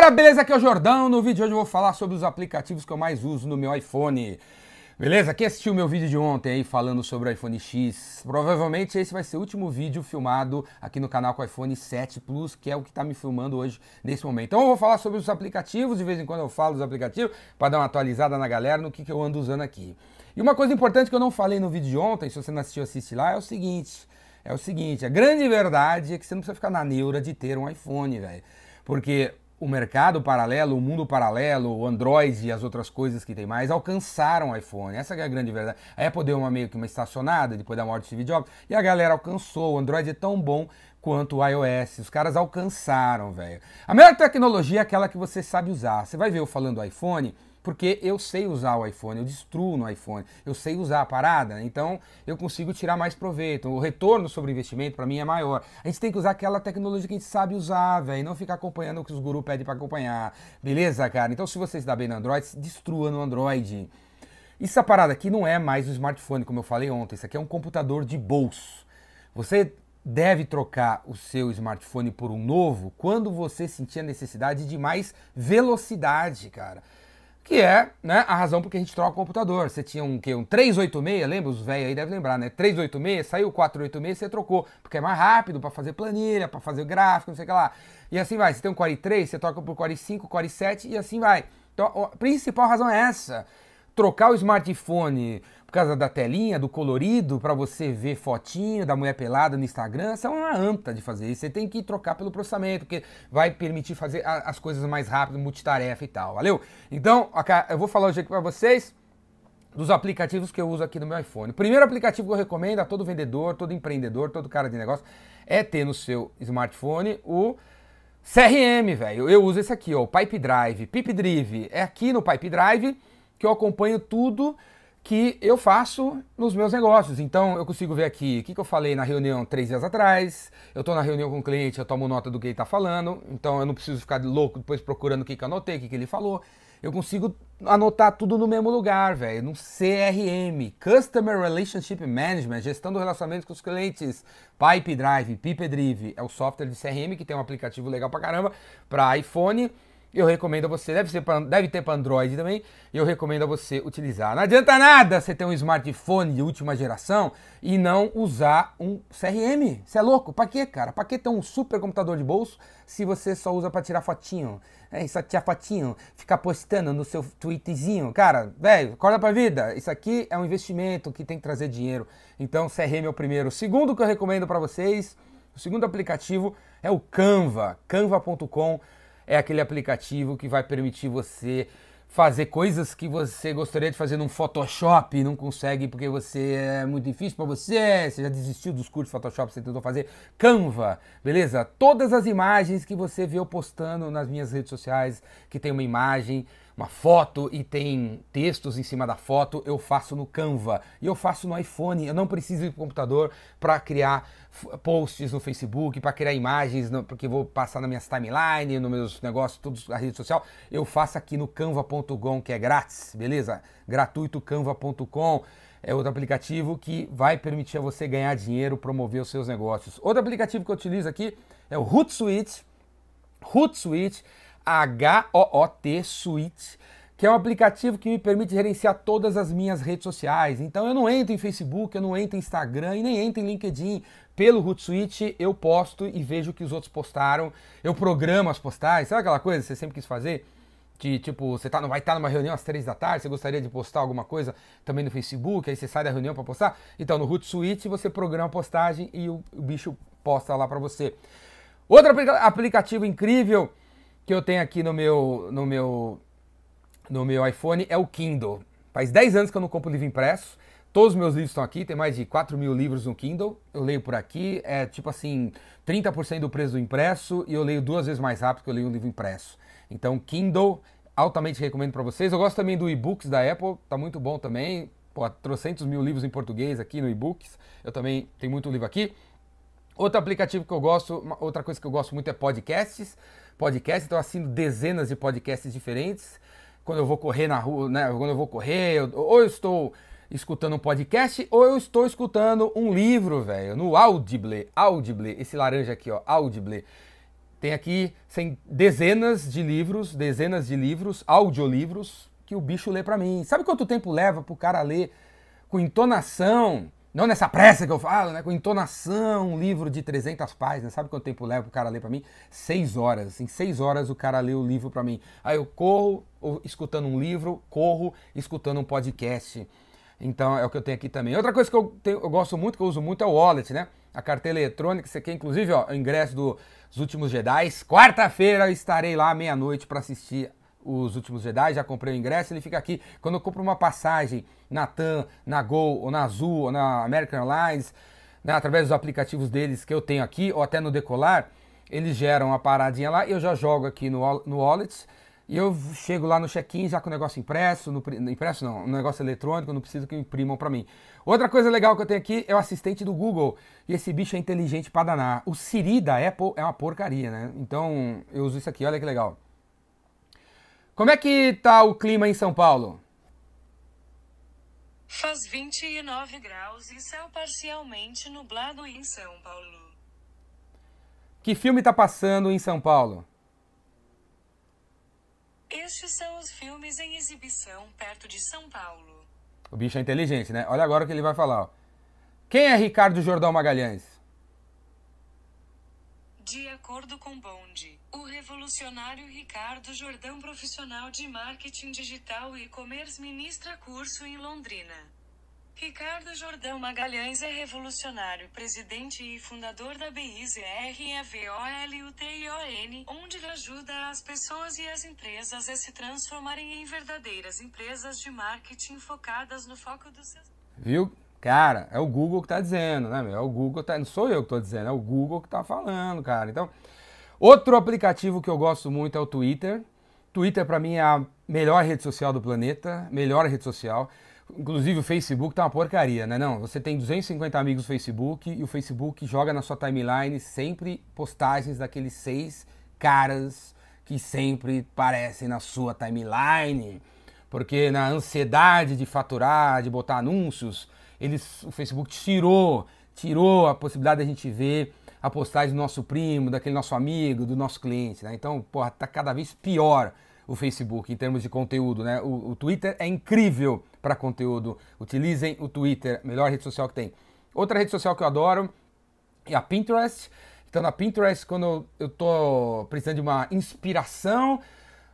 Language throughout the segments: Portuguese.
galera, beleza? Aqui é o Jordão. No vídeo de hoje eu vou falar sobre os aplicativos que eu mais uso no meu iPhone. Beleza? Quem assistiu meu vídeo de ontem aí falando sobre o iPhone X, provavelmente esse vai ser o último vídeo filmado aqui no canal com o iPhone 7 Plus, que é o que está me filmando hoje nesse momento. Então eu vou falar sobre os aplicativos, de vez em quando eu falo dos aplicativos, para dar uma atualizada na galera no que, que eu ando usando aqui. E uma coisa importante que eu não falei no vídeo de ontem, se você não assistiu, assiste lá, é o seguinte. É o seguinte, a grande verdade é que você não precisa ficar na neura de ter um iPhone, velho. Porque o mercado paralelo, o mundo paralelo, o Android e as outras coisas que tem mais alcançaram o iPhone. Essa é a grande verdade. A Apple deu uma meio que uma estacionada depois da morte de Steve Jobs e a galera alcançou. O Android é tão bom quanto o iOS. Os caras alcançaram, velho. A melhor tecnologia é aquela que você sabe usar. Você vai ver eu falando iPhone, porque eu sei usar o iPhone, eu destruo no iPhone, eu sei usar a parada, então eu consigo tirar mais proveito. O retorno sobre investimento para mim é maior. A gente tem que usar aquela tecnologia que a gente sabe usar, velho, não ficar acompanhando o que os gurus pedem para acompanhar. Beleza, cara? Então se você dá bem no Android, destrua no Android. Essa parada aqui não é mais um smartphone, como eu falei ontem, isso aqui é um computador de bolso. Você deve trocar o seu smartphone por um novo quando você sentir a necessidade de mais velocidade, cara que é né, a razão por que a gente troca o computador. Você tinha um, que, um 386, lembra? Os velhos aí devem lembrar, né? 386, saiu 486, você trocou, porque é mais rápido para fazer planilha, para fazer gráfico, não sei o que lá. E assim vai. Você tem um Core 3, você troca por Core 5, Core 7 e assim vai. Então, a principal razão é essa trocar o smartphone por causa da telinha, do colorido, para você ver fotinho da mulher pelada no Instagram, isso é uma anta de fazer isso. Você tem que trocar pelo processamento, porque vai permitir fazer as coisas mais rápido, multitarefa e tal, valeu? Então, eu vou falar hoje aqui para vocês dos aplicativos que eu uso aqui no meu iPhone. O primeiro aplicativo que eu recomendo a todo vendedor, todo empreendedor, todo cara de negócio é ter no seu smartphone o CRM, velho. Eu uso esse aqui, ó, o Pipe Drive. Pipe Drive é aqui no Pipe Drive que eu acompanho tudo que eu faço nos meus negócios. Então eu consigo ver aqui o que, que eu falei na reunião três dias atrás. Eu estou na reunião com o cliente, eu tomo nota do que ele está falando. Então eu não preciso ficar louco depois procurando o que, que eu anotei, o que, que ele falou. Eu consigo anotar tudo no mesmo lugar, velho, no CRM, Customer Relationship Management, gestão do relacionamento com os clientes, Pipe Drive, Pipe Drive, é o software de CRM que tem um aplicativo legal pra caramba para iPhone eu recomendo a você, deve, ser pra, deve ter para Android também, eu recomendo a você utilizar. Não adianta nada você ter um smartphone de última geração e não usar um CRM. Você é louco? Para quê, cara? Para que ter um super computador de bolso se você só usa para tirar fotinho? É, só tirar fotinho, ficar postando no seu tweetzinho. Cara, velho, acorda pra vida. Isso aqui é um investimento que tem que trazer dinheiro. Então, CRM é o primeiro. O segundo que eu recomendo para vocês, o segundo aplicativo é o Canva, canva.com é aquele aplicativo que vai permitir você fazer coisas que você gostaria de fazer num Photoshop e não consegue porque você é muito difícil para você, você já desistiu dos cursos de Photoshop você tentou fazer. Canva, beleza? Todas as imagens que você vê eu postando nas minhas redes sociais, que tem uma imagem uma foto e tem textos em cima da foto, eu faço no Canva e eu faço no iPhone. Eu não preciso ir para computador para criar posts no Facebook, para criar imagens, porque vou passar na minha timeline, nos meus negócios, todos na rede social. Eu faço aqui no canva.com, que é grátis, beleza? Gratuito canva.com é outro aplicativo que vai permitir a você ganhar dinheiro, promover os seus negócios. Outro aplicativo que eu utilizo aqui é o Hootsuite. Hootsuite H-O-O-T Suite, que é um aplicativo que me permite gerenciar todas as minhas redes sociais. Então eu não entro em Facebook, eu não entro em Instagram e nem entro em LinkedIn. Pelo Hootsuite eu posto e vejo o que os outros postaram. Eu programo as postagens. Sabe aquela coisa que você sempre quis fazer? que tipo, você tá, vai estar tá numa reunião às três da tarde, você gostaria de postar alguma coisa também no Facebook, aí você sai da reunião para postar. Então no Hootsuite você programa a postagem e o, o bicho posta lá para você. Outro aplicativo incrível que eu tenho aqui no meu, no meu, no meu iPhone é o Kindle. Faz 10 anos que eu não compro livro impresso. Todos os meus livros estão aqui, tem mais de 4 mil livros no Kindle. Eu leio por aqui, é tipo assim, 30% do preço do impresso e eu leio duas vezes mais rápido que eu leio um livro impresso. Então, Kindle, altamente recomendo para vocês. Eu gosto também do e-books da Apple, tá muito bom também. Pô, trocentos mil livros em português aqui no e-books. Eu também tenho muito livro aqui. Outro aplicativo que eu gosto, outra coisa que eu gosto muito é podcasts. Podcasts, então eu assino dezenas de podcasts diferentes. Quando eu vou correr na rua, né? Quando eu vou correr, eu, ou eu estou escutando um podcast, ou eu estou escutando um livro, velho, no Audible. Audible, esse laranja aqui, ó, Audible. Tem aqui sem, dezenas de livros, dezenas de livros, audiolivros, que o bicho lê para mim. Sabe quanto tempo leva pro cara ler com entonação? Não nessa pressa que eu falo, né? Com entonação, um livro de 300 páginas. Sabe quanto tempo leva pro cara ler para mim? Seis horas. Em seis horas o cara lê o livro para mim. Aí eu corro escutando um livro, corro escutando um podcast. Então é o que eu tenho aqui também. Outra coisa que eu, tenho, eu gosto muito, que eu uso muito, é o wallet, né? A carteira eletrônica, você quer inclusive ó, o ingresso dos Últimos Jedi. Quarta-feira estarei lá meia-noite para assistir os Últimos Jedi, já comprei o ingresso, ele fica aqui. Quando eu compro uma passagem na TAM, na Gol, ou na Azul, ou na American Airlines, né, através dos aplicativos deles que eu tenho aqui, ou até no Decolar, eles geram uma paradinha lá eu já jogo aqui no, no Wallet e eu chego lá no check-in já com o negócio impresso, no, impresso não, um negócio eletrônico, não preciso que imprimam para mim. Outra coisa legal que eu tenho aqui é o assistente do Google. E esse bicho é inteligente para danar. O Siri da Apple é uma porcaria, né? Então eu uso isso aqui, olha que legal. Como é que tá o clima em São Paulo? Faz 29 graus e céu parcialmente nublado em São Paulo. Que filme tá passando em São Paulo? Estes são os filmes em exibição perto de São Paulo. O bicho é inteligente, né? Olha agora o que ele vai falar. Ó. Quem é Ricardo Jordão Magalhães? De acordo com Bond, o revolucionário Ricardo Jordão, profissional de marketing digital e e-commerce, ministra curso em Londrina. Ricardo Jordão Magalhães é revolucionário, presidente e fundador da BIZREVOLUTION, onde ajuda as pessoas e as empresas a se transformarem em verdadeiras empresas de marketing focadas no foco dos seus. Viu? Cara, é o Google que tá dizendo, né? É o Google, tá... não sou eu que tô dizendo, é o Google que tá falando, cara. Então, outro aplicativo que eu gosto muito é o Twitter. Twitter para mim é a melhor rede social do planeta, melhor rede social. Inclusive o Facebook tá uma porcaria, né? Não, você tem 250 amigos no Facebook e o Facebook joga na sua timeline sempre postagens daqueles seis caras que sempre aparecem na sua timeline. Porque na ansiedade de faturar, de botar anúncios, eles, o Facebook tirou, tirou a possibilidade da gente ver a postagem do nosso primo, daquele nosso amigo, do nosso cliente, né? Então, porra, tá cada vez pior o Facebook em termos de conteúdo, né? O, o Twitter é incrível para conteúdo. Utilizem o Twitter, melhor rede social que tem. Outra rede social que eu adoro é a Pinterest. Então na Pinterest, quando eu tô precisando de uma inspiração,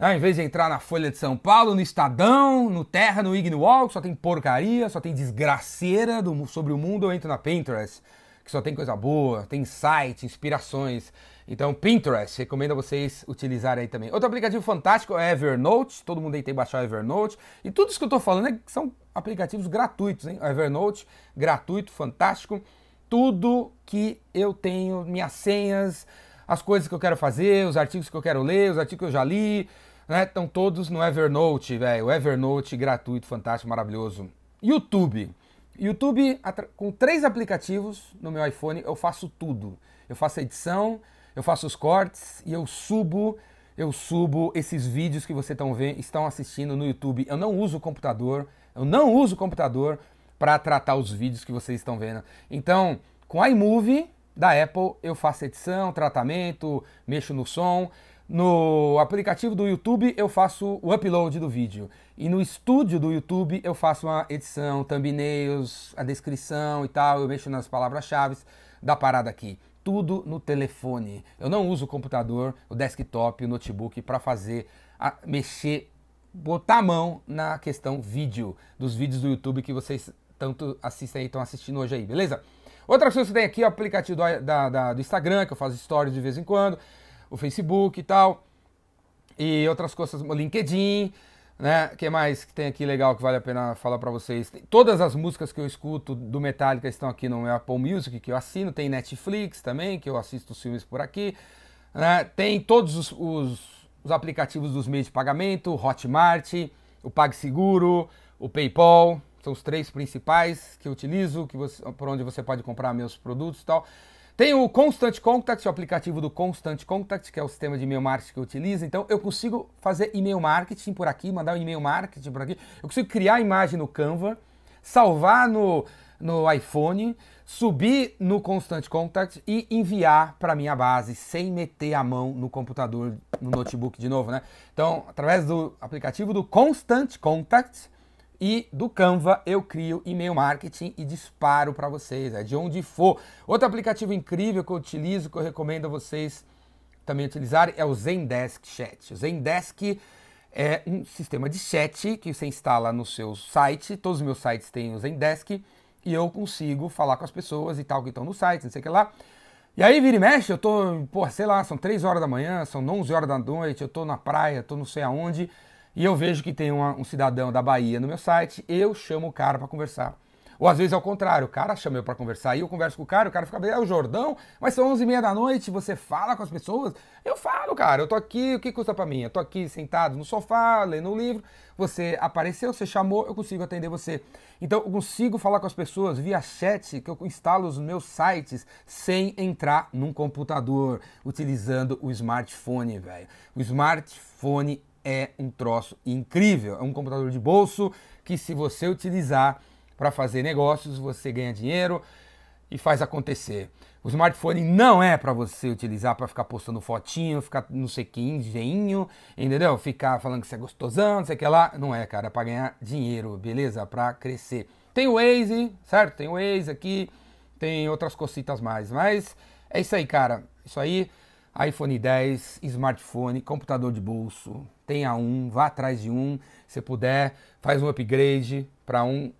ao invés de entrar na Folha de São Paulo, no Estadão, no Terra, no Igniwall, que só tem porcaria, só tem desgraceira do, sobre o mundo, eu entro na Pinterest, que só tem coisa boa, tem site, inspirações. Então, Pinterest, recomendo a vocês utilizarem aí também. Outro aplicativo fantástico é Evernote, todo mundo aí tem que baixar o Evernote. E tudo isso que eu estou falando é são aplicativos gratuitos, hein? Evernote, gratuito, fantástico. Tudo que eu tenho, minhas senhas, as coisas que eu quero fazer, os artigos que eu quero ler, os artigos que eu já li, né? Estão todos no Evernote, velho. O Evernote gratuito, fantástico, maravilhoso. YouTube. YouTube, com três aplicativos no meu iPhone, eu faço tudo. Eu faço edição, eu faço os cortes e eu subo, eu subo esses vídeos que vocês estão vendo, estão assistindo no YouTube. Eu não uso o computador, eu não uso o computador para tratar os vídeos que vocês estão vendo. Então, com iMovie da Apple, eu faço edição, tratamento, mexo no som. No aplicativo do YouTube eu faço o upload do vídeo. E no estúdio do YouTube eu faço uma edição, thumbnails, a descrição e tal. Eu mexo nas palavras-chave da parada aqui tudo no telefone. Eu não uso o computador, o desktop, o notebook para fazer, a, mexer, botar a mão na questão vídeo, dos vídeos do YouTube que vocês tanto assistem e estão assistindo hoje aí, beleza? Outra coisa que tem aqui é o aplicativo do, da, da, do Instagram, que eu faço stories de vez em quando, o Facebook e tal, e outras coisas, o LinkedIn, né? que mais que tem aqui legal que vale a pena falar para vocês? Todas as músicas que eu escuto do Metallica estão aqui no meu Apple Music, que eu assino. Tem Netflix também, que eu assisto os filmes por aqui. Né? Tem todos os, os, os, aplicativos dos meios de pagamento, Hotmart, o PagSeguro, o PayPal. São os três principais que eu utilizo, que você, por onde você pode comprar meus produtos e tal. Tem o Constant Contact, o aplicativo do Constant Contact, que é o sistema de e-mail marketing que eu utilizo. Então eu consigo fazer e-mail marketing por aqui, mandar um e-mail marketing por aqui. Eu consigo criar a imagem no Canva, salvar no, no iPhone, subir no Constant Contact e enviar para minha base sem meter a mão no computador, no notebook de novo, né? Então, através do aplicativo do Constant Contact e do Canva eu crio e-mail marketing e disparo para vocês, é de onde for. Outro aplicativo incrível que eu utilizo, que eu recomendo a vocês também utilizarem, é o Zendesk Chat. O Zendesk é um sistema de chat que você instala no seu site. Todos os meus sites têm o Zendesk e eu consigo falar com as pessoas e tal que estão no site, não sei o que lá. E aí, vira e mexe, eu tô, pô, sei lá, são 3 horas da manhã, são 11 horas da noite, eu tô na praia, tô não sei aonde, e eu vejo que tem uma, um cidadão da Bahia no meu site, eu chamo o cara para conversar. Ou às vezes é o contrário, o cara chama eu para conversar e eu converso com o cara, o cara fica bem, é o Jordão, mas são 11 e meia da noite, você fala com as pessoas? Eu falo, cara, eu tô aqui, o que custa para mim? Eu tô aqui sentado no sofá, lendo um livro, você apareceu, você chamou, eu consigo atender você. Então eu consigo falar com as pessoas via chat, que eu instalo os meus sites sem entrar num computador, utilizando o smartphone, velho. O smartphone é um troço incrível, é um computador de bolso que se você utilizar para fazer negócios, você ganha dinheiro e faz acontecer. O smartphone não é para você utilizar para ficar postando fotinho, ficar não sei que engenho, entendeu? Ficar falando que você é gostosão, não sei o que lá. Não é, cara, é para ganhar dinheiro, beleza? Para crescer. Tem o Waze, certo? Tem o Waze aqui, tem outras cositas mais. Mas é isso aí, cara. Isso aí, iPhone 10, smartphone, computador de bolso. Tenha um, vá atrás de um. Se puder, faz um upgrade para um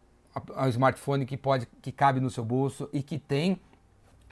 um smartphone que pode que cabe no seu bolso e que tem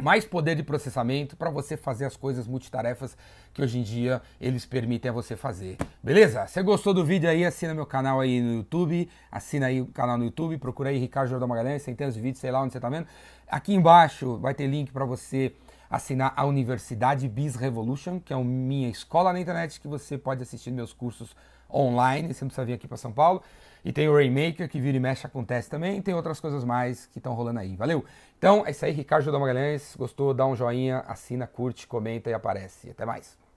mais poder de processamento para você fazer as coisas multitarefas que hoje em dia eles permitem a você fazer. Beleza? Se gostou do vídeo aí, assina meu canal aí no YouTube, assina aí o canal no YouTube, procura aí Ricardo Jordão Magalhães, centenas de vídeos, sei lá onde você está vendo. Aqui embaixo vai ter link para você assinar a Universidade Biz Revolution, que é a minha escola na internet que você pode assistir meus cursos online, você não precisa vir aqui para São Paulo. E tem o Rainmaker, que vira e mexe acontece também. E tem outras coisas mais que estão rolando aí. Valeu? Então é isso aí, Ricardo Jordão Magalhães. Gostou? Dá um joinha, assina, curte, comenta e aparece. Até mais.